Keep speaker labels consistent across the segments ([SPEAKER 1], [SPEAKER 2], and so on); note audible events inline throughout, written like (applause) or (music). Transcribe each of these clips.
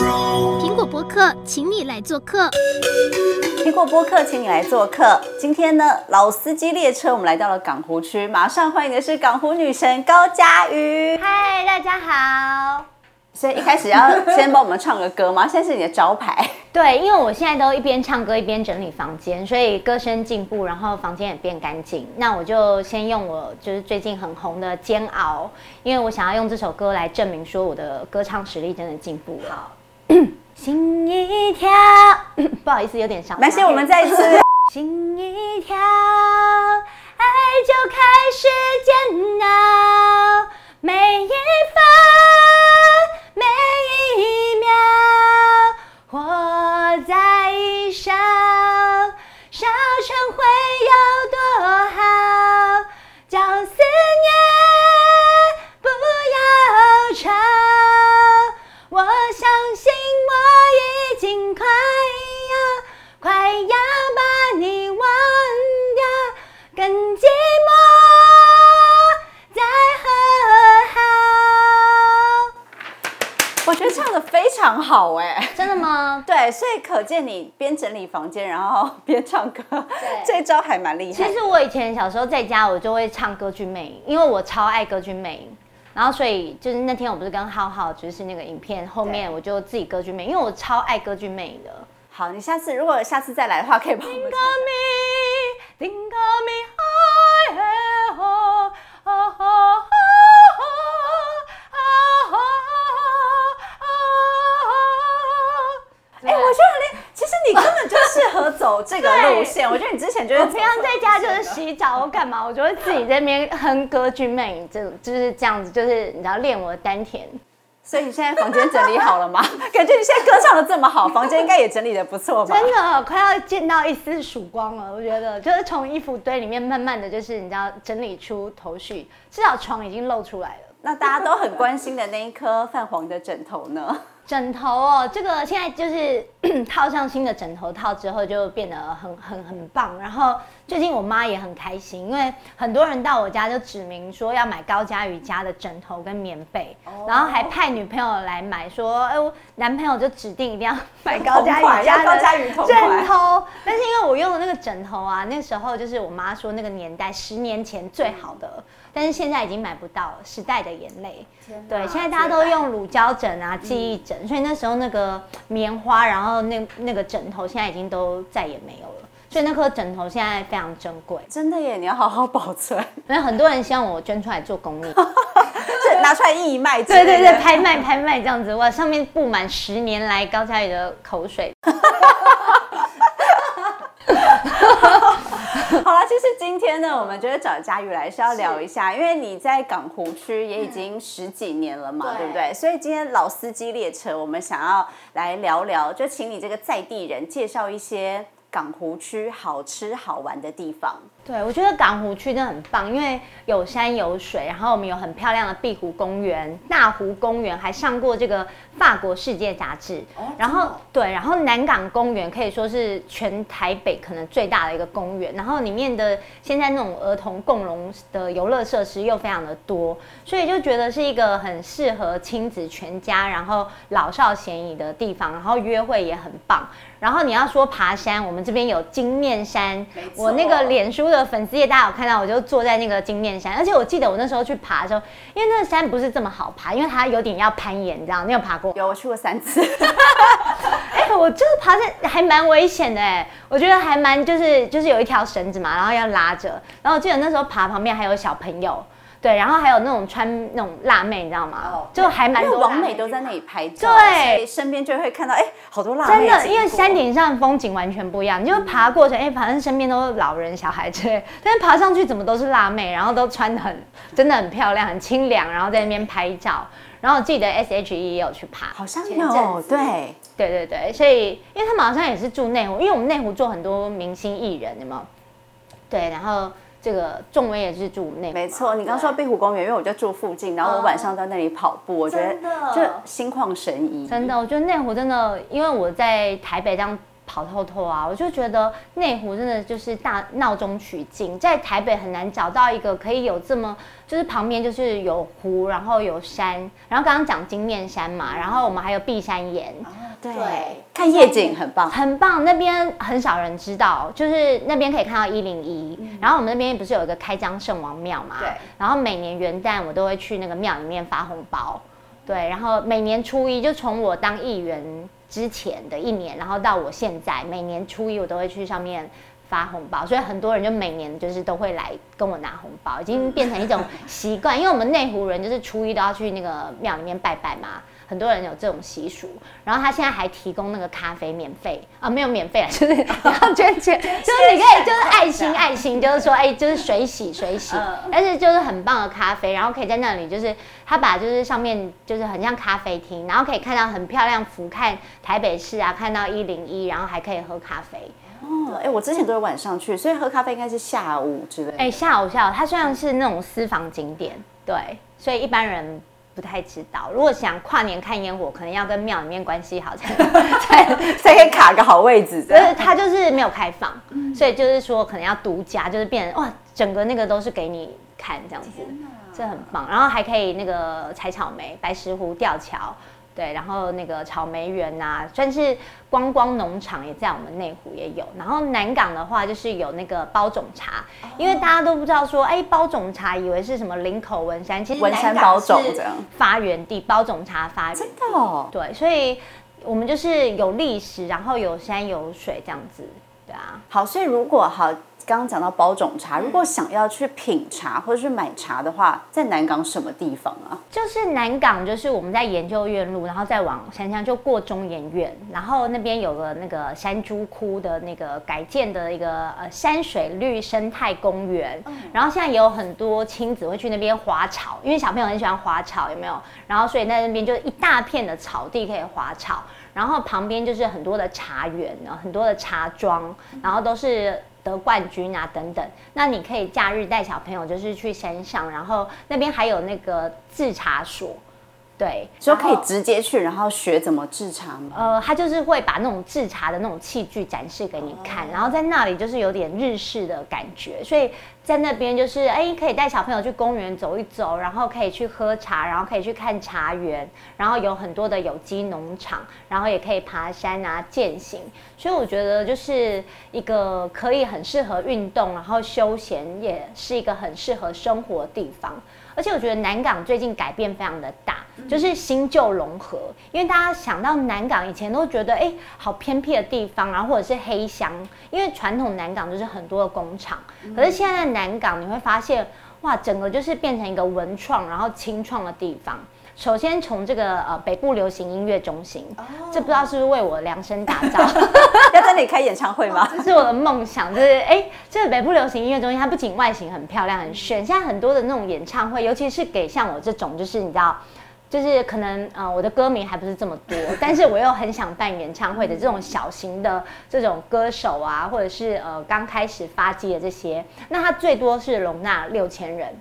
[SPEAKER 1] 苹果播客，请你来做客。
[SPEAKER 2] 苹果播客，请你来做客。今天呢，老司机列车，我们来到了港湖区，马上欢迎的是港湖女神高佳瑜。
[SPEAKER 3] 嗨，大家好。
[SPEAKER 2] 所以一开始要先帮我们唱个歌吗？现在是你的招牌。(laughs)
[SPEAKER 3] 对，因为我现在都一边唱歌一边整理房间，所以歌声进步，然后房间也变干净。那我就先用我就是最近很红的《煎熬》，因为我想要用这首歌来证明说我的歌唱实力真的进步了。好，心一跳，不好意思，有点伤。
[SPEAKER 2] 没事，我们再一次。(laughs)
[SPEAKER 3] 心一跳，爱就开始煎熬，每一分。每一秒，活在一烧，烧成灰有多好？
[SPEAKER 2] 好哎、欸，
[SPEAKER 3] 真的吗？(laughs)
[SPEAKER 2] 对，所以可见你边整理房间，然后边唱歌，这招还蛮厉害。
[SPEAKER 3] 其实我以前小时候在家，我就会唱歌剧魅影，因为我超爱歌剧魅影。然后所以就是那天我不是跟浩浩，就是那个影片后面我就自己歌剧魅影，因为我超爱歌剧魅影的。
[SPEAKER 2] 好，你下次如果下次再来的话，可以帮我们。走这个路线，我觉得你之前就是
[SPEAKER 3] 平常在家就是洗澡或干嘛，(laughs) 我就会自己在那边哼歌剧魅影，这就是这样子，就是你知道练我的丹田。
[SPEAKER 2] 所以你现在房间整理好了吗？(laughs) 感觉你现在歌唱的这么好，房间应该也整理的不错吧？
[SPEAKER 3] 真的快要见到一丝曙光了，我觉得就是从衣服堆里面慢慢的就是你知道整理出头绪，至少床已经露出来了。
[SPEAKER 2] 那大家都很关心的那一颗泛黄的枕头呢？
[SPEAKER 3] 枕头哦，这个现在就是 (clears throat) 套上新的枕头套之后，就变得很很很棒。然后最近我妈也很开心，因为很多人到我家就指明说要买高嘉瑜家的枕头跟棉被，然后还派女朋友来买，说哎，我男朋友就指定一定要买 (laughs) 高嘉瑜家的枕头。但是因为我用的那个枕头啊，那时候就是我妈说那个年代十年前最好的，但是现在已经买不到了，时代的眼泪。对，现在大家都用乳胶枕啊、记忆枕。所以那时候那个棉花，然后那那个枕头，现在已经都再也没有了。所以那颗枕头现在非常珍贵，
[SPEAKER 2] 真的耶！你要好好保存。
[SPEAKER 3] 因为很多人希望我捐出来做公益，(laughs)
[SPEAKER 2] 是拿出来义卖。
[SPEAKER 3] 对对对，拍卖拍卖这样子，哇，上面布满十年来高嘉宇的口水。(laughs) (laughs)
[SPEAKER 2] 好了，其实今天呢，我们觉得找佳宇来是要聊一下，因为你在港湖区也已经十几年了嘛，嗯、对不对？所以今天老司机列车，我们想要来聊聊，就请你这个在地人介绍一些港湖区好吃好玩的地方。
[SPEAKER 3] 对，我觉得港湖区真的很棒，因为有山有水，然后我们有很漂亮的碧湖公园、大湖公园，还上过这个法国世界杂志。哦，然后对，然后南港公园可以说是全台北可能最大的一个公园，然后里面的现在那种儿童共融的游乐设施又非常的多，所以就觉得是一个很适合亲子全家，然后老少咸宜的地方，然后约会也很棒。然后你要说爬山，我们这边有金面山，我那个脸书的粉丝也大家有看到，我就坐在那个金面山，而且我记得我那时候去爬的时候，因为那个山不是这么好爬，因为它有点要攀岩，你知道？你有爬过？
[SPEAKER 2] 有，我去过三次。(laughs)
[SPEAKER 3] 哎、欸，我就是爬山还蛮危险的哎，我觉得还蛮就是就是有一条绳子嘛，然后要拉着，然后我记得那时候爬旁边还有小朋友。对，然后还有那种穿那种辣妹，你知道吗？哦，就还蛮多。
[SPEAKER 2] 网美都在那里拍照，
[SPEAKER 3] 对，
[SPEAKER 2] 身边就会看到，哎，好多辣妹。
[SPEAKER 3] 真的，因为山顶上风景完全不一样，你就爬过程，哎，反正身边都是老人小孩之类，但是爬上去怎么都是辣妹，然后都穿的很，真的很漂亮，很清凉，然后在那边拍照。然后我记得 S H E 也有去爬，
[SPEAKER 2] 好像有，对，
[SPEAKER 3] 对对对，所以因为他们好像也是住内湖，因为我们内湖做很多明星艺人，有没有？对，然后。这个仲威也是住内，
[SPEAKER 2] 没错。你刚说碧湖公园，因为我就住附近，然后我晚上在那里跑步，我觉得就心旷神怡。
[SPEAKER 3] 真的，我觉得内湖真的，因为我在台北这样跑透透啊，我就觉得内湖真的就是大闹中取静，在台北很难找到一个可以有这么就是旁边就是有湖，然后有山，然后刚刚讲金面山嘛，然后我们还有碧山岩。
[SPEAKER 2] 对，看夜景很棒，
[SPEAKER 3] 很棒。那边很少人知道，就是那边可以看到一零一。然后我们那边不是有一个开江圣王庙嘛？对。然后每年元旦我都会去那个庙里面发红包。对。然后每年初一，就从我当议员之前的一年，然后到我现在，每年初一我都会去上面发红包。所以很多人就每年就是都会来跟我拿红包，已经变成一种习惯。因为我们内湖人就是初一都要去那个庙里面拜拜嘛。很多人有这种习俗，然后他现在还提供那个咖啡免费啊，没有免费，(laughs) 就是要 (laughs) 捐钱，就是你可以就是爱心 (laughs) 爱心，就是说哎，就是水洗水洗，但是就是很棒的咖啡，然后可以在那里就是他把就是上面就是很像咖啡厅，然后可以看到很漂亮俯瞰台北市啊，看到一零一，然后还可以喝咖啡。
[SPEAKER 2] 哦，哎，我之前都是晚上去，所以喝咖啡应该是下午之类的。
[SPEAKER 3] 哎，下午下午，它虽然是那种私房景点，对，所以一般人。不太知道，如果想跨年看烟火，可能要跟庙里面关系好 (laughs) 才
[SPEAKER 2] 才才可以卡个好位置。
[SPEAKER 3] 但是它就是没有开放，嗯、所以就是说可能要独家，就是变成哇，整个那个都是给你看这样子，这很棒。然后还可以那个采草莓、白石湖吊桥。对，然后那个草莓园呐、啊，算是观光农场，也在我们内湖也有。然后南港的话，就是有那个包种茶，哦、因为大家都不知道说，哎，包种茶以为是什么林口文山，其实
[SPEAKER 2] 文山包种这样
[SPEAKER 3] 发源地，包种茶发源。
[SPEAKER 2] 真的哦。
[SPEAKER 3] 对，所以我们就是有历史，然后有山有水这样子，对啊。
[SPEAKER 2] 好，所以如果好。刚刚讲到包种茶，如果想要去品茶或者是买茶的话，在南港什么地方啊？
[SPEAKER 3] 就是南港，就是我们在研究院路，然后再往山上就过中研院，然后那边有个那个山猪窟的那个改建的一个呃山水绿生态公园，然后现在也有很多亲子会去那边滑草，因为小朋友很喜欢滑草，有没有？然后所以在那边就一大片的草地可以滑草，然后旁边就是很多的茶园，然后很多的茶庄，然后都是。得冠军啊，等等，那你可以假日带小朋友，就是去山上，然后那边还有那个制茶所。对，
[SPEAKER 2] 就可以直接去，然后学怎么制茶吗？
[SPEAKER 3] 呃，他就是会把那种制茶的那种器具展示给你看，然后在那里就是有点日式的感觉，所以在那边就是哎，可以带小朋友去公园走一走，然后可以去喝茶，然后可以去看茶园，然后有很多的有机农场，然后也可以爬山啊、践行，所以我觉得就是一个可以很适合运动，然后休闲，也是一个很适合生活的地方。而且我觉得南港最近改变非常的大，就是新旧融合。因为大家想到南港以前都觉得，哎，好偏僻的地方，然后或者是黑箱。因为传统南港就是很多的工厂，可是现在的南港你会发现，哇，整个就是变成一个文创然后清创的地方。首先从这个呃北部流行音乐中心，oh. 这不知道是不是为我量身打造，(laughs)
[SPEAKER 2] 要在那里开演唱会吗？(laughs)
[SPEAKER 3] 这是我的梦想，就是哎，这个北部流行音乐中心，它不仅外形很漂亮很炫，现在很多的那种演唱会，尤其是给像我这种，就是你知道，就是可能呃我的歌迷还不是这么多，(laughs) 但是我又很想办演唱会的这种小型的这种歌手啊，或者是呃刚开始发迹的这些，那它最多是容纳六千人。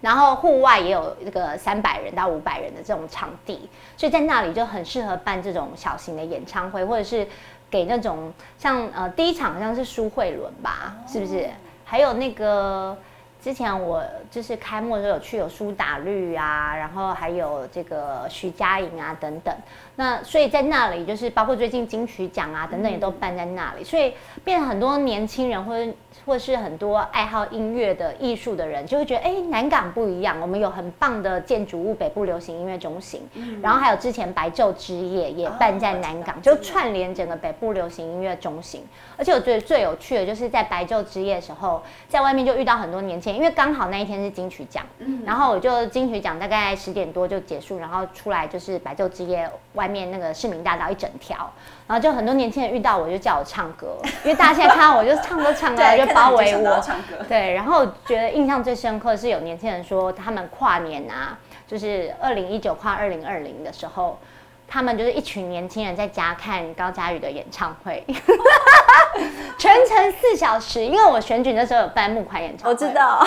[SPEAKER 3] 然后户外也有这个三百人到五百人的这种场地，所以在那里就很适合办这种小型的演唱会，或者是给那种像呃第一场好像是苏慧伦吧，是不是？还有那个之前我就是开幕的时候有去有苏打绿啊，然后还有这个徐佳莹啊等等。那所以在那里就是包括最近金曲奖啊等等也都办在那里，所以变成很多年轻人或者。或是很多爱好音乐的艺术的人，就会觉得，哎，南港不一样，我们有很棒的建筑物，北部流行音乐中心，嗯、然后还有之前白昼之夜也办在南港，哦、就串联整个北部流行音乐中心。而且我觉得最有趣的就是在白昼之夜的时候，在外面就遇到很多年轻人，因为刚好那一天是金曲奖，嗯、然后我就金曲奖大概十点多就结束，然后出来就是白昼之夜外面那个市民大道一整条。然后就很多年轻人遇到我就叫我唱歌，因为大家现在看到我就唱歌唱 (laughs) 歌就包围我。对，然后觉得印象最深刻是有年轻人说他们跨年啊，就是二零一九跨二零二零的时候，他们就是一群年轻人在家看高佳宇的演唱会。全程四小时，因为我选举那时候有办募款演唱会，
[SPEAKER 2] 我知道，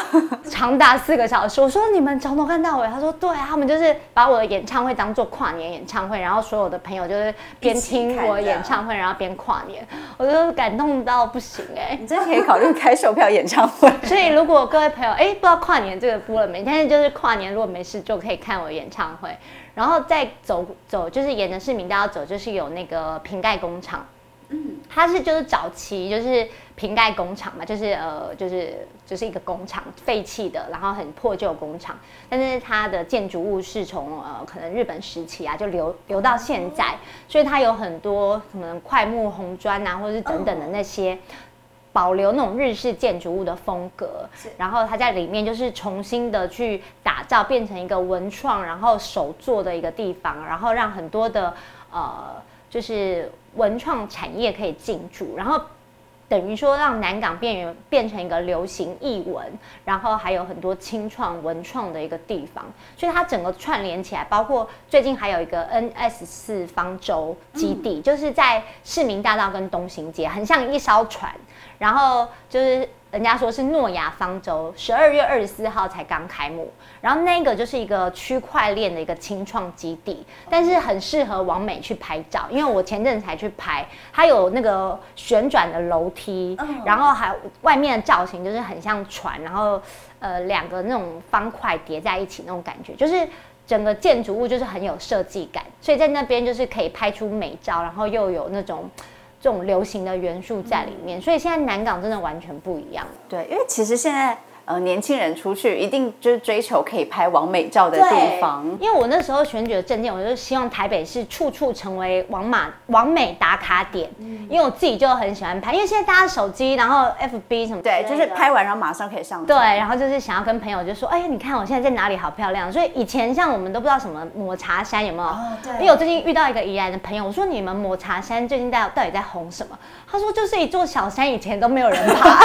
[SPEAKER 3] 长达四个小时。我说你们从头看到尾，他说对，他们就是把我的演唱会当做跨年演唱会，然后所有的朋友就是边听我演唱会，(laughs) 然后边跨年，我就感动到不行哎、欸！
[SPEAKER 2] 你真可以考虑开售票演唱会。(laughs)
[SPEAKER 3] 所以如果各位朋友哎、欸、不知道跨年这个播了没，但是就是跨年如果没事就可以看我演唱会，然后再走走就是沿着市民大道走，就是有那个瓶盖工厂。嗯，它是就是早期就是瓶盖工厂嘛，就是呃就是就是一个工厂废弃的，然后很破旧工厂，但是它的建筑物是从呃可能日本时期啊就留留到现在，所以它有很多什么快木红砖啊，或者是等等的那些保留那种日式建筑物的风格，然后它在里面就是重新的去打造，变成一个文创然后手作的一个地方，然后让很多的呃就是。文创产业可以进驻，然后等于说让南港变变成一个流行艺文，然后还有很多清创文创的一个地方，所以它整个串联起来，包括最近还有一个 NS 四方舟基地，嗯、就是在市民大道跟东行街，很像一艘船，然后就是。人家说是诺亚方舟，十二月二十四号才刚开幕，然后那个就是一个区块链的一个清创基地，但是很适合往美去拍照，因为我前阵才去拍，它有那个旋转的楼梯，然后还外面的造型就是很像船，然后呃两个那种方块叠在一起那种感觉，就是整个建筑物就是很有设计感，所以在那边就是可以拍出美照，然后又有那种。这种流行的元素在里面，所以现在南港真的完全不一样。
[SPEAKER 2] 对，因为其实现在。呃，年轻人出去一定就是追求可以拍完美照的地方。
[SPEAKER 3] 因为我那时候选举的证件，我就希望台北市处处成为王马王美打卡点。嗯。因为我自己就很喜欢拍，因为现在大家手机，然后 FB 什么，
[SPEAKER 2] 对，就是拍完然后马上可以上。
[SPEAKER 3] 对，然后就是想要跟朋友就说，哎，你看我现在在哪里，好漂亮。所以以前像我们都不知道什么抹茶山有没有？哦，对。因为我最近遇到一个宜兰的朋友，我说你们抹茶山最近在到底在红什么？他说就是一座小山，以前都没有人爬。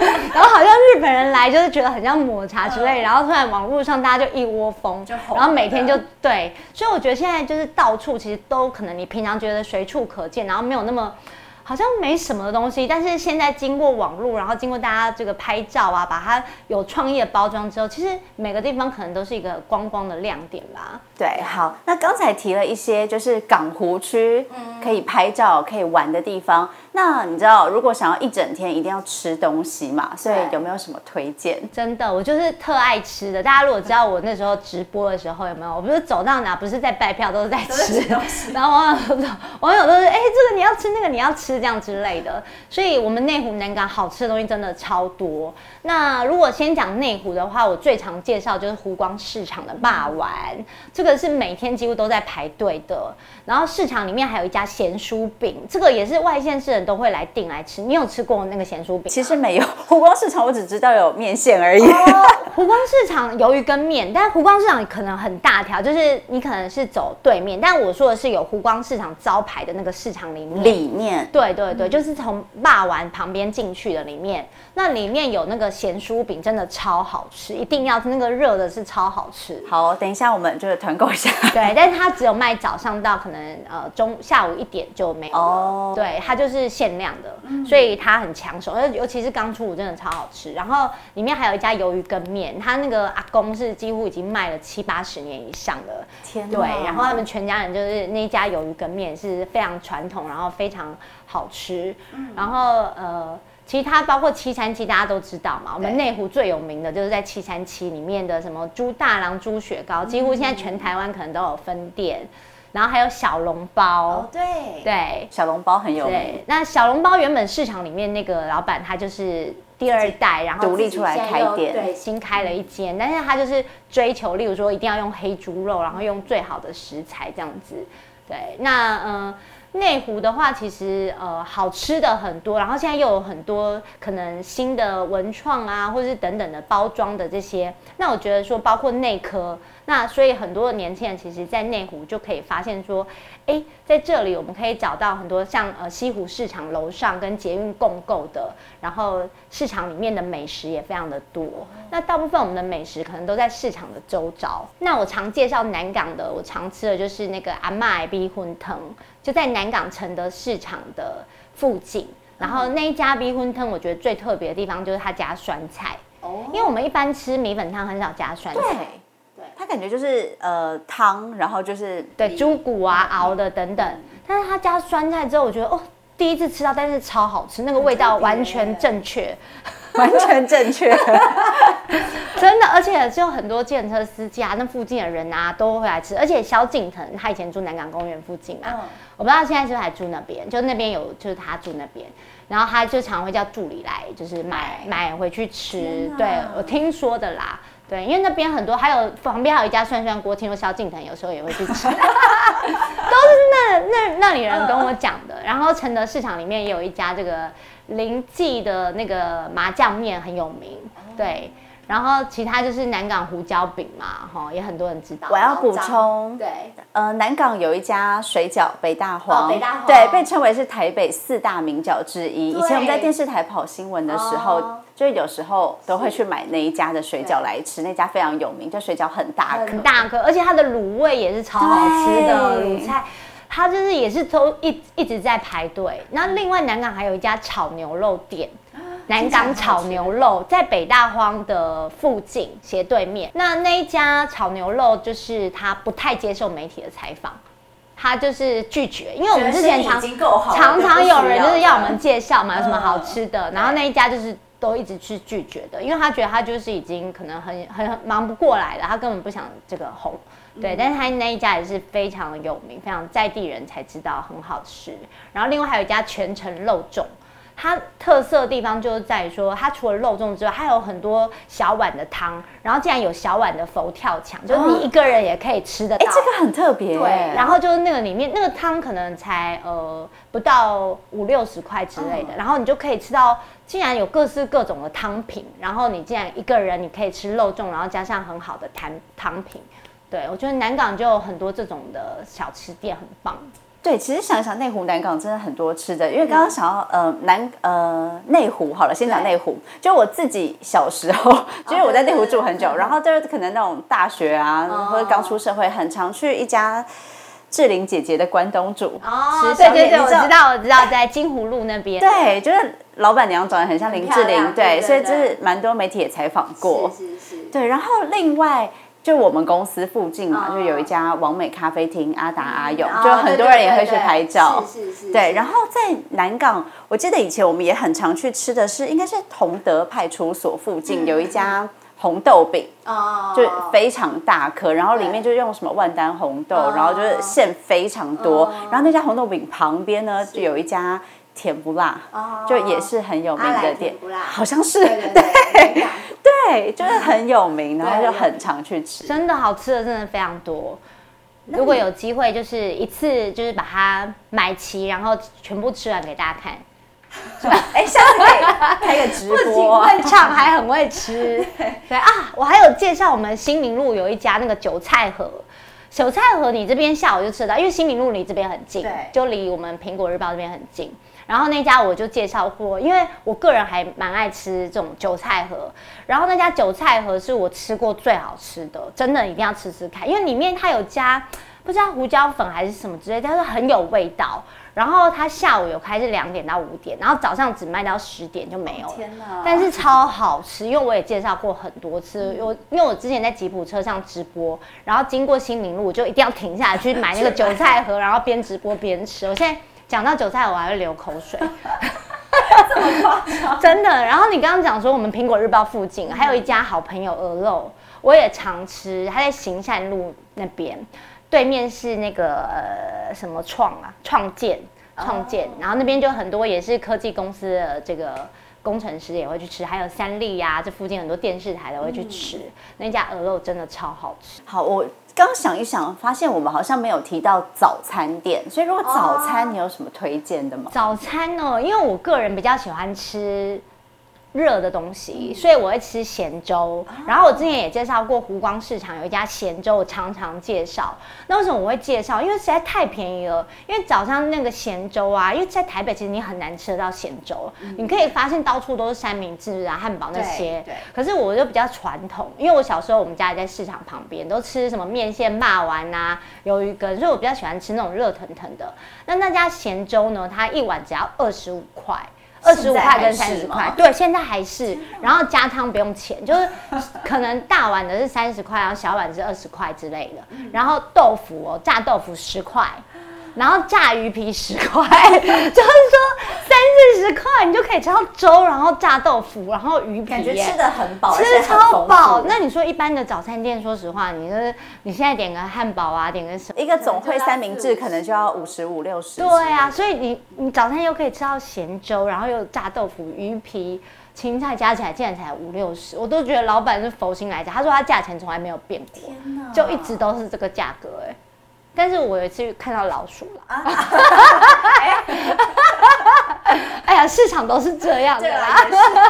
[SPEAKER 3] (laughs) 然后好像日本人来就是觉得很像抹茶之类，然后突然网络上大家就一窝蜂，然后每天就对，所以我觉得现在就是到处其实都可能你平常觉得随处可见，然后没有那么。好像没什么的东西，但是现在经过网络，然后经过大家这个拍照啊，把它有创意的包装之后，其实每个地方可能都是一个观光的亮点吧。
[SPEAKER 2] 对，好，那刚才提了一些就是港湖区可以拍照、可以玩的地方。那你知道，如果想要一整天一定要吃东西嘛，所以有没有什么推荐？
[SPEAKER 3] 真的，我就是特爱吃的。大家如果知道我那时候直播的时候有没有？我不是走到哪不是在拜票，都是在吃。(laughs) 然后网友网友都是哎、欸，这个你要吃，那个你要吃，这样之类的。所以，我们内湖南港好吃的东西真的超多。那如果先讲内湖的话，我最常介绍就是湖光市场的霸丸，这个是每天几乎都在排队的。然后市场里面还有一家咸酥饼，这个也是外县市人都会来订来吃。你有吃过那个咸酥饼？
[SPEAKER 2] 其实没有，湖光市场我只知道有面线而已。
[SPEAKER 3] 哦、湖光市场鱿鱼跟面，但湖光市场可能很大条，就是你可能是走对面。但我说的是有湖光市场招牌的那个市场里面。
[SPEAKER 2] 里面。
[SPEAKER 3] 对对对，就是从霸丸旁边进去的里面，那里面有那个咸酥饼，真的超好吃，一定要吃那个热的，是超好吃。
[SPEAKER 2] 好，等一下我们就是团购一下。
[SPEAKER 3] 对，但是它只有卖早上到可能呃中下午一点就没有了。哦。对，它就是限量的。所以它很抢手，尤其是刚出炉，真的超好吃。然后里面还有一家鱿鱼羹面，他那个阿公是几乎已经卖了七八十年以上的。
[SPEAKER 2] 天！
[SPEAKER 3] 对，然后他们全家人就是那一家鱿鱼羹面是非常传统，然后非常好吃。然后呃，其他包括七三七，大家都知道嘛。我们内湖最有名的就是在七三七里面的什么猪大郎猪雪糕，几乎现在全台湾可能都有分店。然后还有小笼包，
[SPEAKER 2] 哦、对
[SPEAKER 3] 对，
[SPEAKER 2] 小笼包很有名。
[SPEAKER 3] 对，那小笼包原本市场里面那个老板他就是第二代，然后
[SPEAKER 2] 独立出来开店，
[SPEAKER 3] 对，新开了一间，但是他就是追求，例如说一定要用黑猪肉，然后用最好的食材这样子。对，那嗯。呃内湖的话，其实呃好吃的很多，然后现在又有很多可能新的文创啊，或者是等等的包装的这些。那我觉得说，包括内科，那所以很多的年轻人其实，在内湖就可以发现说，哎，在这里我们可以找到很多像呃西湖市场楼上跟捷运共构的，然后市场里面的美食也非常的多。那大部分我们的美食可能都在市场的周遭。那我常介绍南港的，我常吃的就是那个阿嬷的米粉汤。就在南港城的市场的附近，然后那一家米粉汤，我觉得最特别的地方就是它加酸菜。哦。因为我们一般吃米粉汤很少加酸菜。
[SPEAKER 2] 对。对。它感觉就是呃汤，然后就是
[SPEAKER 3] 对猪骨啊熬的等等，但是它加酸菜之后，我觉得哦，第一次吃到，但是超好吃，那个味道完全正确。
[SPEAKER 2] 完全正确，(laughs) (laughs)
[SPEAKER 3] 真的，而且就很多计程车司机啊，那附近的人啊都会来吃。而且萧敬腾他以前住南港公园附近嘛，嗯、我不知道现在是不是还住那边，就那边有就是他住那边，然后他就常会叫助理来，就是买买回去吃。哪对，我听说的啦，对，因为那边很多，还有旁边还有一家涮涮锅，听说萧敬腾有时候也会去吃，(laughs) 都是那那那里人跟我讲的。然后承德市场里面也有一家这个。林记的那个麻酱面很有名，对，然后其他就是南港胡椒饼嘛，哈，也很多人知道。
[SPEAKER 2] 我要补充，
[SPEAKER 3] 对，
[SPEAKER 2] 呃，南港有一家水饺北大荒，
[SPEAKER 3] 哦、北大荒，
[SPEAKER 2] 对，被称为是台北四大名饺之一。以前我们在电视台跑新闻的时候，哦、就有时候都会去买那一家的水饺来吃，那家非常有名，就水饺很大颗，
[SPEAKER 3] 很大颗，而且它的卤味也是超好吃的卤菜。它就是也是都一一直在排队。那另外南港还有一家炒牛肉店，(gasps) 南港炒牛肉在北大荒的附近斜对面。那那一家炒牛肉就是他不太接受媒体的采访，他就是拒绝，因为我们之前常常常有人就是要我们介绍嘛，有什么好吃的，然后那一家就是都一直是拒绝的，因为他觉得他就是已经可能很很忙不过来了，他根本不想这个红。对，但是他那一家也是非常的有名，非常在地人才知道很好吃。然后另外还有一家全城肉粽，它特色的地方就是在于说，它除了肉粽之外，还有很多小碗的汤，然后竟然有小碗的佛跳墙，就是你一个人也可以吃得到。
[SPEAKER 2] 哎，这个很特别。
[SPEAKER 3] 对，然后就是那个里面那个汤可能才呃不到五六十块之类的，然后你就可以吃到，竟然有各式各种的汤品，然后你竟然一个人你可以吃肉粽，然后加上很好的汤汤品。对，我觉得南港就有很多这种的小吃店，很棒。
[SPEAKER 2] 对，其实想一想，内湖南港真的很多吃的。因为刚刚想要呃南呃内湖好了，先讲内湖。就我自己小时候，(laughs) 因为我在内湖住很久，然后就是可能那种大学啊，或者刚出社会，很常去一家志玲姐姐的关东煮。
[SPEAKER 3] 哦，对对对，我知道我知道，在金湖路那边。(laughs)
[SPEAKER 2] 对，就是老板娘长得很像林志玲，对，所以就是蛮多媒体也采访过。是是是。对，然后另外。就我们公司附近嘛，就有一家完美咖啡厅，阿达阿勇，就很多人也会去拍照。是是是。对，然后在南港，我记得以前我们也很常去吃的是，应该是同德派出所附近有一家红豆饼，就非常大颗，然后里面就用什么万丹红豆，然后就是馅非常多。然后那家红豆饼旁边呢，就有一家甜不辣，就也是很有名的店，好像是对。(laughs) (laughs) 对，就是很有名，然后就很常去吃，
[SPEAKER 3] 真的好吃的真的非常多。如果有机会，就是一次就是把它买齐，然后全部吃完给大家看，是吧？哎，下次可以开个直播，会唱还很会吃。(laughs) 对啊，我还有介绍我们新民路有一家那个韭菜盒，韭菜盒你这边下午就吃得到，因为新民路离这边很近，对，就离我们苹果日报这边很近。然后那家我就介绍过，因为我个人还蛮爱吃这种韭菜盒。然后那家韭菜盒是我吃过最好吃的，真的一定要吃吃看，因为里面它有加不知道胡椒粉还是什么之类，但是很有味道。然后它下午有开是两点到五点，然后早上只卖到十点就没有了。天哪！但是超好吃，因为我也介绍过很多次。我因为我之前在吉普车上直播，然后经过新明路，我就一定要停下来去买那个韭菜盒，然后边直播边吃。我现在。讲到韭菜，我还会流口水，(laughs) 这么夸张？(laughs) 真的。然后你刚刚讲说，我们苹果日报附近还有一家好朋友鹅肉，我也常吃。它在行善路那边，对面是那个呃什么创啊，创建，创建。然后那边就很多也是科技公司的这个工程师也会去吃，还有三立呀，这附近很多电视台都会去吃。嗯、那家鹅肉真的超好吃。
[SPEAKER 2] 好，我。刚想一想，发现我们好像没有提到早餐店，所以如果早餐你有什么推荐的吗？
[SPEAKER 3] 早餐呢？因为我个人比较喜欢吃。热的东西，所以我会吃咸粥。然后我之前也介绍过湖光市场有一家咸粥，我常常介绍。那为什么我会介绍？因为实在太便宜了。因为早上那个咸粥啊，因为在台北其实你很难吃得到咸粥。嗯、你可以发现到处都是三明治啊、汉堡那些。对。可是我就比较传统，因为我小时候我们家也在市场旁边，都吃什么面线、骂丸啊、鱿鱼羹，所以我比较喜欢吃那种热腾腾的。那那家咸粥呢，它一碗只要二十五块。二十五块跟三十块，对，现在还是。然后加汤不用钱，就是可能大碗的是三十块，然后小碗是二十块之类的。然后豆腐哦，炸豆腐十块。然后炸鱼皮十块，(laughs) 就是说三四十块你就可以吃到粥，然后炸豆腐，然后鱼皮，
[SPEAKER 2] 感觉吃的很饱，
[SPEAKER 3] 吃超饱。那你说一般的早餐店，说实话，你就是你现在点个汉堡啊，点个什么，
[SPEAKER 2] 一个总汇三明治可能就要五十五六十。
[SPEAKER 3] 对啊，所以你你早餐又可以吃到咸粥，然后又炸豆腐、鱼皮、青菜，加起来竟然才五六十，我都觉得老板是佛心来着。他说他价钱从来没有变过，天，就一直都是这个价格哎。但是我有一次看到老鼠了，啊、(laughs) 哎呀，市场都是这样的啦。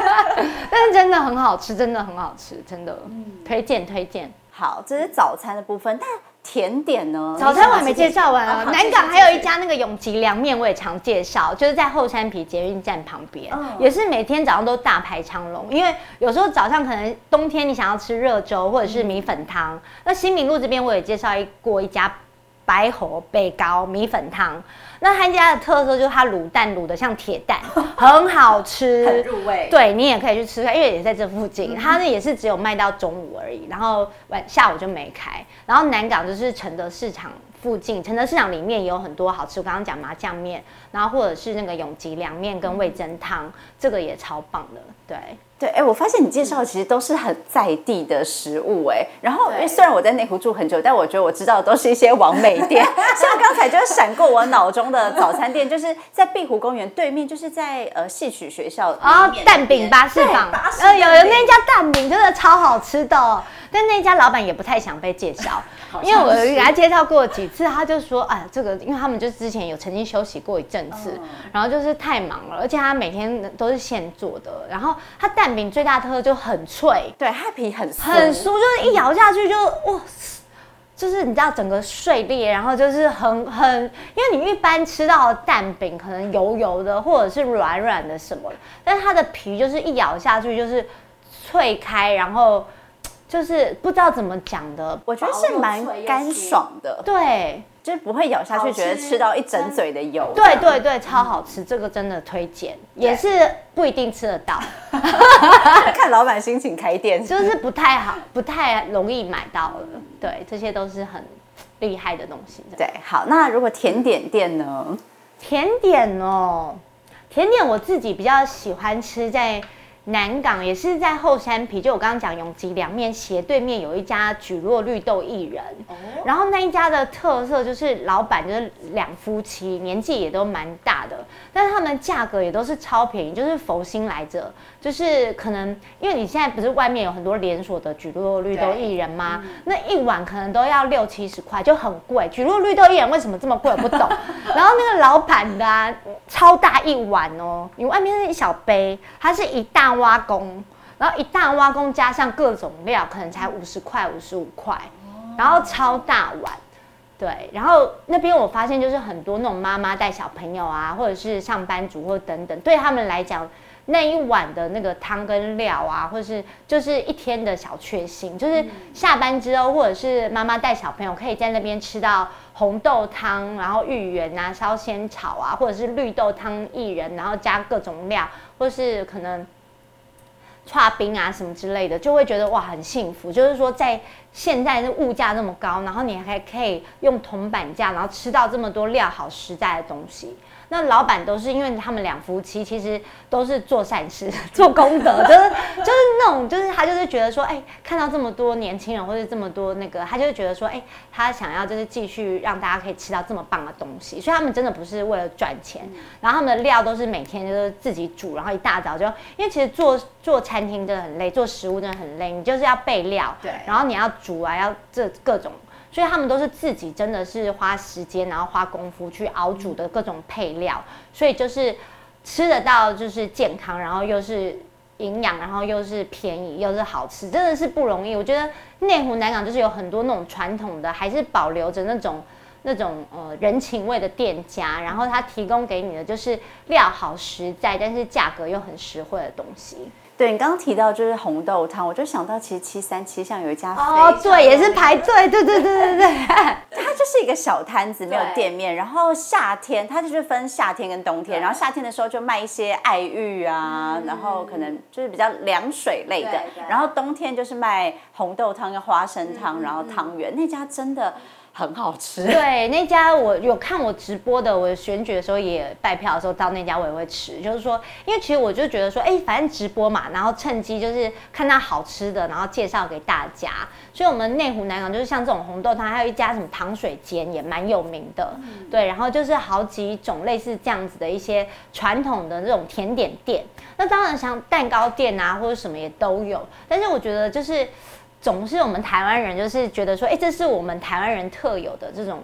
[SPEAKER 3] (laughs) 但是真的很好吃，真的很好吃，真的，嗯、推荐推荐。
[SPEAKER 2] 好，这是早餐的部分，但甜点呢？
[SPEAKER 3] 早餐我还没介绍完啊。南港还有一家那个永吉凉面，我也常介绍，就是在后山皮捷运站旁边，嗯、也是每天早上都大排长龙。因为有时候早上可能冬天你想要吃热粥或者是米粉汤，嗯、那新民路这边我也介绍过一家。白河北糕米粉汤，那他家的特色就是他卤蛋卤的像铁蛋，(laughs) 很好吃，
[SPEAKER 2] 很入味。
[SPEAKER 3] 对，你也可以去吃，因为也在这附近。他那也是只有卖到中午而已，然后晚下午就没开。然后南港就是承德市场附近，承德市场里面也有很多好吃。我刚刚讲麻酱面，然后或者是那个永吉凉面跟味噌汤，这个也超棒的。对。
[SPEAKER 2] 对，哎，我发现你介绍的其实都是很在地的食物，哎，然后因为虽然我在内湖住很久，但我觉得我知道的都是一些网美店，(laughs) 像刚才就闪过我脑中的早餐店，就是在碧湖公园对面，就是在呃戏曲学校
[SPEAKER 3] 啊、哦，蛋饼巴士坊，呃，有有那家蛋饼真的超好吃的，哦，但那家老板也不太想被介绍，(laughs) 因为我给他介绍过几次，他就说，哎，这个因为他们就之前有曾经休息过一阵子，嗯、然后就是太忙了，而且他每天都是现做的，然后他蛋。饼最大特色就很脆，
[SPEAKER 2] 对，它皮很
[SPEAKER 3] 很酥，就是一咬下去就哇，就是你知道整个碎裂，然后就是很很，因为你一般吃到的蛋饼可能油油的或者是软软的什么的，但是它的皮就是一咬下去就是脆开，然后就是不知道怎么讲的，
[SPEAKER 2] 我觉得是蛮干爽的，
[SPEAKER 3] 对。
[SPEAKER 2] 就是不会咬下去，觉得吃到一整嘴的油。
[SPEAKER 3] 对对对，超好吃，这个真的推荐，也是不一定吃得到 (laughs) (laughs)
[SPEAKER 2] 看老板心情开店，
[SPEAKER 3] 就是不太好，不太容易买到了。对，这些都是很厉害的东西。
[SPEAKER 2] 对，好，那如果甜点店呢？
[SPEAKER 3] 甜点哦，甜点我自己比较喜欢吃在。南港也是在后山皮，就我刚刚讲永吉凉面斜对面有一家举落绿豆薏仁，然后那一家的特色就是老板就是两夫妻，年纪也都蛮大的，但是他们价格也都是超便宜，就是佛心来着，就是可能因为你现在不是外面有很多连锁的举落绿豆薏仁吗？那一碗可能都要六七十块，就很贵。举落绿豆薏仁为什么这么贵？我不懂。(laughs) 然后那个老板的啊，超大一碗哦，你外面是一小杯，它是一大。挖工，然后一大挖工加上各种料，可能才五十块、五十五块，然后超大碗，对，然后那边我发现就是很多那种妈妈带小朋友啊，或者是上班族或等等，对他们来讲，那一碗的那个汤跟料啊，或者是就是一天的小确幸，就是下班之后或者是妈妈带小朋友可以在那边吃到红豆汤，然后芋圆啊、烧仙草啊，或者是绿豆汤薏仁，然后加各种料，或是可能。剉冰啊什么之类的，就会觉得哇很幸福。就是说，在现在的物价那么高，然后你还可以用铜板价，然后吃到这么多料好实在的东西。那老板都是因为他们两夫妻其实都是做善事、(laughs) 做功德，(laughs) 就是就是那种，就是他就是觉得说，哎、欸，看到这么多年轻人或者这么多那个，他就觉得说，哎、欸，他想要就是继续让大家可以吃到这么棒的东西，所以他们真的不是为了赚钱，然后他们的料都是每天就是自己煮，然后一大早就，因为其实做做餐厅真的很累，做食物真的很累，你就是要备料，对，然后你要煮啊，要这各种。所以他们都是自己真的是花时间，然后花功夫去熬煮的各种配料，所以就是吃得到，就是健康，然后又是营养，然后又是便宜，又是好吃，真的是不容易。我觉得内湖南港就是有很多那种传统的，还是保留着那种那种呃人情味的店家，然后他提供给你的就是料好实在，但是价格又很实惠的东西。
[SPEAKER 2] 对，你刚刚提到就是红豆汤，我就想到其实七三七巷有一家
[SPEAKER 3] 哦，对，也是排队，对对对对对，(laughs)
[SPEAKER 2] 它就是一个小摊子，没有店面。然后夏天它就是分夏天跟冬天，然后夏天的时候就卖一些爱玉啊，然后可能就是比较凉水类的，然后冬天就是卖红豆汤跟花生汤，然后汤圆。那家真的。很好吃，
[SPEAKER 3] 对，那家我有看我直播的，我选举的时候也拜票的时候到那家我也会吃，就是说，因为其实我就觉得说，哎，反正直播嘛，然后趁机就是看到好吃的，然后介绍给大家。所以我们内湖南港就是像这种红豆汤，还有一家什么糖水间也蛮有名的，嗯、对，然后就是好几种类似这样子的一些传统的这种甜点店，那当然像蛋糕店啊或者什么也都有，但是我觉得就是。总是我们台湾人就是觉得说，哎，这是我们台湾人特有的这种，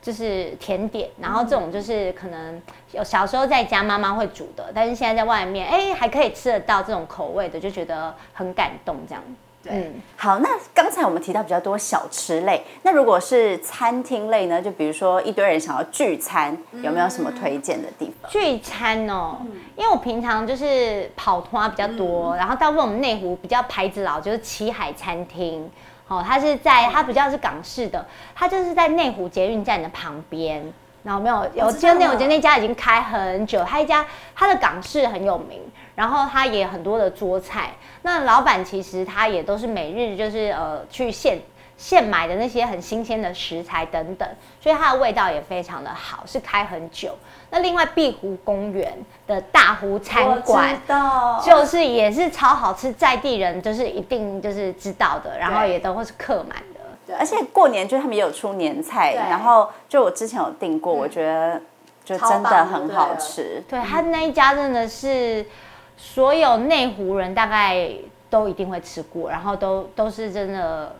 [SPEAKER 3] 就是甜点。然后这种就是可能有小时候在家妈妈会煮的，但是现在在外面，哎，还可以吃得到这种口味的，就觉得很感动这样。
[SPEAKER 2] 嗯，好，那刚才我们提到比较多小吃类，那如果是餐厅类呢？就比如说一堆人想要聚餐，有没有什么推荐的地方？
[SPEAKER 3] 聚餐哦，因为我平常就是跑团比较多，然后大部分我们内湖比较牌子老，就是七海餐厅，哦，它是在它比较是港式的，它就是在内湖捷运站的旁边。然后没有有，就那我觉得那家已经开很久，他一家他的港式很有名，然后他也很多的桌菜。那老板其实他也都是每日就是呃去现现买的那些很新鲜的食材等等，所以它的味道也非常的好，是开很久。那另外碧湖公园的大湖餐馆，就是也是超好吃，在地人就是一定就是知道的，然后也都会是客满。
[SPEAKER 2] 对，而且过年就他们也有出年菜，然后就我之前有订过，我觉得就真的很好吃。
[SPEAKER 3] 对，他那一家真的是所有内湖人大概都一定会吃过，然后都都是真的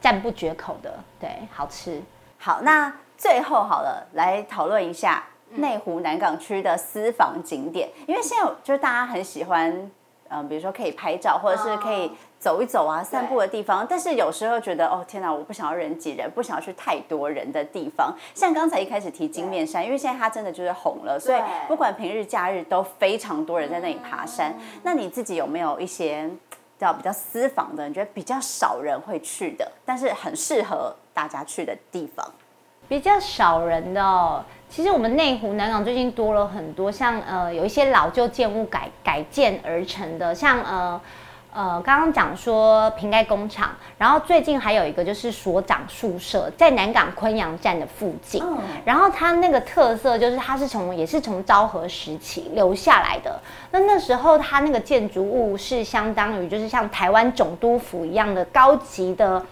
[SPEAKER 3] 赞不绝口的。对，好吃。
[SPEAKER 2] 好，那最后好了，来讨论一下内湖南港区的私房景点，因为现在就是大家很喜欢。嗯，比如说可以拍照，或者是可以走一走啊，散步的地方。但是有时候觉得，哦天哪，我不想要人挤人，不想要去太多人的地方。像刚才一开始提金面山，因为现在它真的就是红了，所以不管平日假日都非常多人在那里爬山。那你自己有没有一些叫比较私房的，你觉得比较少人会去的，但是很适合大家去的地方？
[SPEAKER 3] 比较少人的哦，其实我们内湖南港最近多了很多，像呃有一些老旧建物改改建而成的，像呃呃刚刚讲说瓶盖工厂，然后最近还有一个就是所长宿舍，在南港昆阳站的附近，然后它那个特色就是它是从也是从昭和时期留下来的，那那时候它那个建筑物是相当于就是像台湾总督府一样的高级的。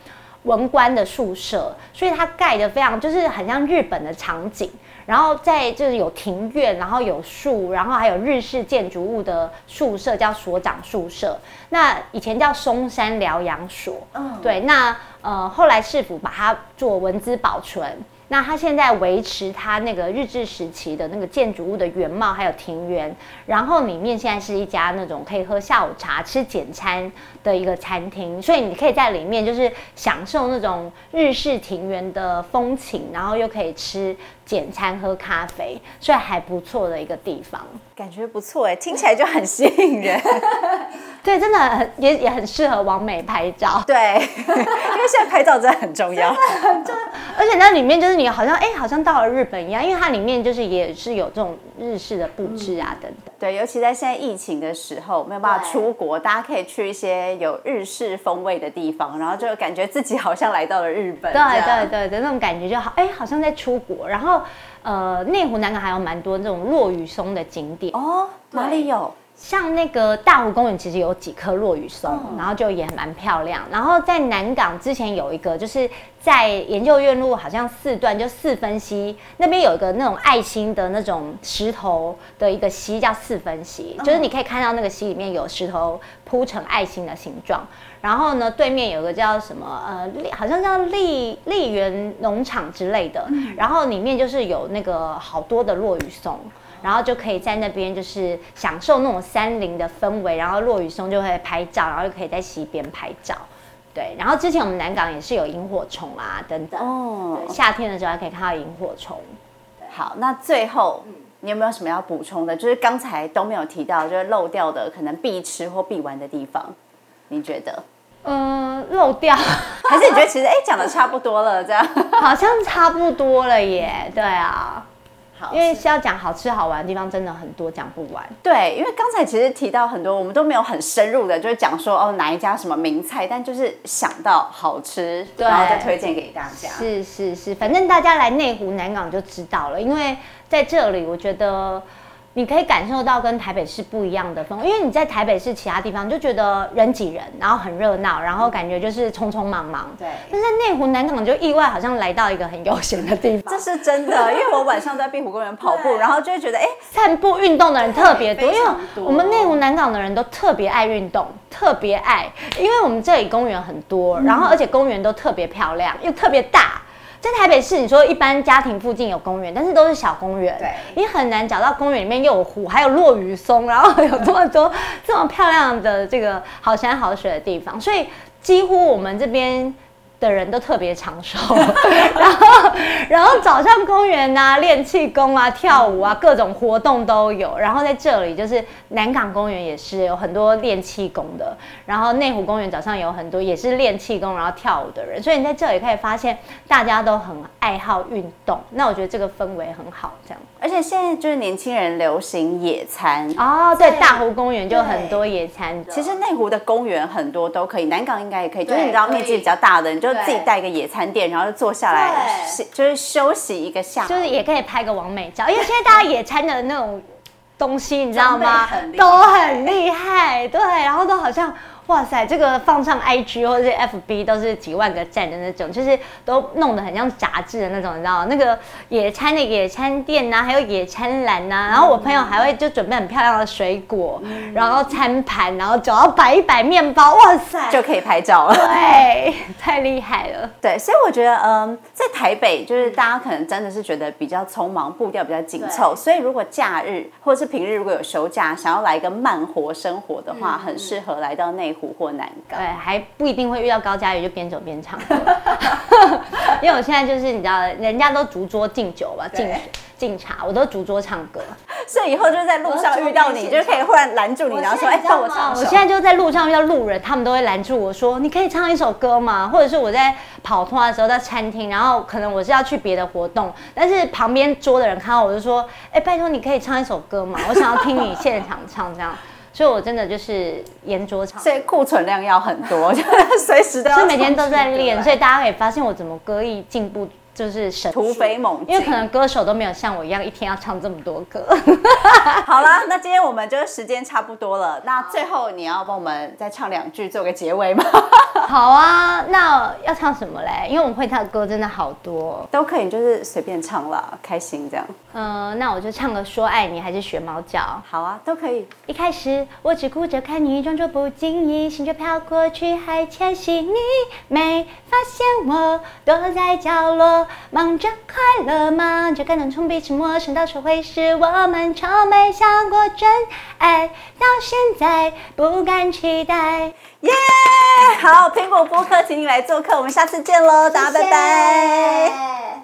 [SPEAKER 3] 文官的宿舍，所以它盖得非常，就是很像日本的场景。然后在就是有庭院，然后有树，然后还有日式建筑物的宿舍，叫所长宿舍。那以前叫松山疗养所，嗯，对。那呃后来市府把它做文字保存。那它现在维持它那个日治时期的那个建筑物的原貌，还有庭园，然后里面现在是一家那种可以喝下午茶、吃简餐的一个餐厅，所以你可以在里面就是享受那种日式庭园的风情，然后又可以吃简餐、喝咖啡，所以还不错的一个地方，
[SPEAKER 2] 感觉不错哎，听起来就很吸引人。(laughs)
[SPEAKER 3] 对，真的很也也很适合往美拍照。
[SPEAKER 2] 对，(laughs) 因为现在拍照真的很重要，
[SPEAKER 3] 很重要。而且那里面就是你好像哎，好像到了日本一样，因为它里面就是也是有这种日式的布置啊等等。
[SPEAKER 2] 对，尤其在现在疫情的时候，没有办法出国，大家可以去一些有日式风味的地方，然后就感觉自己好像来到了日本。
[SPEAKER 3] 对对对的那种感觉就好，哎，好像在出国。然后呃，内湖南港还有蛮多这种落雨松的景点
[SPEAKER 2] 哦，哪里有？
[SPEAKER 3] 像那个大湖公园，其实有几棵落羽松，然后就也蛮漂亮。然后在南港之前有一个，就是在研究院路好像四段，就四分溪那边有一个那种爱心的那种石头的一个溪，叫四分溪，就是你可以看到那个溪里面有石头铺成爱心的形状。然后呢，对面有个叫什么呃，好像叫丽丽园农场之类的，然后里面就是有那个好多的落羽松。然后就可以在那边就是享受那种山林的氛围，然后落雨松就会拍照，然后就可以在溪边拍照，对。然后之前我们南港也是有萤火虫啊等等，哦，夏天的时候还可以看到萤火虫。
[SPEAKER 2] 好，那最后你有没有什么要补充的？就是刚才都没有提到，就是漏掉的可能必吃或必玩的地方，你觉得？
[SPEAKER 3] 嗯，漏掉，
[SPEAKER 2] 还是你觉得其实哎讲的差不多了，这样 (laughs)
[SPEAKER 3] 好像差不多了耶？对啊。因为是要讲好吃好玩的地方真的很多，讲不完。
[SPEAKER 2] 对，因为刚才其实提到很多，我们都没有很深入的，就是讲说哦哪一家什么名菜，但就是想到好吃，然后再推荐给大家。
[SPEAKER 3] 是是是，反正大家来内湖南港就知道了，因为在这里我觉得。你可以感受到跟台北市不一样的风，因为你在台北市其他地方就觉得人挤人，然后很热闹，然后感觉就是匆匆忙忙。对。但在内湖南港就意外好像来到一个很悠闲的地方。
[SPEAKER 2] 这是真的，(laughs) 因为我晚上在碧湖公园跑步，然后就会觉得哎，
[SPEAKER 3] 散步运动的人特别多，因为我们内湖南港的人都特别爱运动，特别爱，因为我们这里公园很多，然后而且公园都特别漂亮，又特别大。在台北市，你说一般家庭附近有公园，但是都是小公园，对，你很难找到公园里面又有湖，还有落雨松，然后有这么多这么漂亮的这个好山好水的地方，所以几乎我们这边。的人都特别长寿，(laughs) 然后然后早上公园啊，练气功啊，跳舞啊，各种活动都有。然后在这里就是南港公园也是有很多练气功的，然后内湖公园早上有很多也是练气功然后跳舞的人，所以你在这里可以发现大家都很爱好运动。那我觉得这个氛围很好，这样。
[SPEAKER 2] 而且现在就是年轻人流行野餐
[SPEAKER 3] 哦，对，大湖公园就很多野餐。
[SPEAKER 2] 其实内湖的公园很多都可以，南港应该也可以，就是你知道面积比较大的，你就。自己带一个野餐垫，然后就坐下来，就是休息一个下午，
[SPEAKER 3] 就是也可以拍个完美照。因为现在大家野餐的那种东西，你知道吗？都很厉害，对，然后都好像。哇塞，这个放上 IG 或者是 FB 都是几万个赞的那种，就是都弄得很像杂志的那种，你知道吗？那个野餐的野餐垫呐、啊，还有野餐篮呐、啊，然后我朋友还会就准备很漂亮的水果，嗯、然后餐盘，然后就要摆一摆面包，哇塞，
[SPEAKER 2] 就可以拍照了。
[SPEAKER 3] 对，太厉害了。
[SPEAKER 2] 对，所以我觉得，嗯，在台北就是大家可能真的是觉得比较匆忙，步调比较紧凑，所以如果假日或者是平日如果有休假，想要来一个慢活生活的话，嗯、很适合来到内湖。湖或南港，对，
[SPEAKER 3] 还不一定会遇到高佳宇，就边走边唱歌。(laughs) 因为我现在就是你知道，人家都逐桌敬酒吧，敬敬茶，我都逐桌唱歌。
[SPEAKER 2] 所以以后就是在路上遇到你，就可以忽然拦住你，然后说：“哎，帮我唱。”
[SPEAKER 3] 我现在就在路上遇到路人，他们都会拦住我说：“你可以唱一首歌吗？”或者是我在跑通的时候在餐厅，然后可能我是要去别的活动，但是旁边桌的人看到我就说：“哎，拜托你可以唱一首歌吗？我想要听你现场唱 (laughs) 这样。”所以，我真的就是沿桌场，
[SPEAKER 2] 所以库存量要很多，就 (laughs) 随时都要。
[SPEAKER 3] 所以每天都在练，所以大家可以发现我怎么歌艺进步。就是神
[SPEAKER 2] 突飞猛进，
[SPEAKER 3] 因为可能歌手都没有像我一样一天要唱这么多歌。(laughs)
[SPEAKER 2] 好了，那今天我们就时间差不多了，那最后你要帮我们再唱两句做个结尾吗？(laughs)
[SPEAKER 3] 好啊，那要唱什么嘞？因为我们会唱的歌真的好多，
[SPEAKER 2] 都可以，就是随便唱啦，开心这样。
[SPEAKER 3] 嗯、呃，那我就唱个说爱你，还是学猫叫？
[SPEAKER 2] 好啊，都可以。
[SPEAKER 3] 一开始我只顾着看你，装作不经意，心就飘过去，还窃喜你，没发现我躲在角落。忙着快乐，忙着可能从彼此陌生到熟会是，我们从没想过真爱，到现在不敢期待。
[SPEAKER 2] 耶！Yeah! 好，苹果播客，请你来做客，我们下次见喽，大家拜拜。谢谢。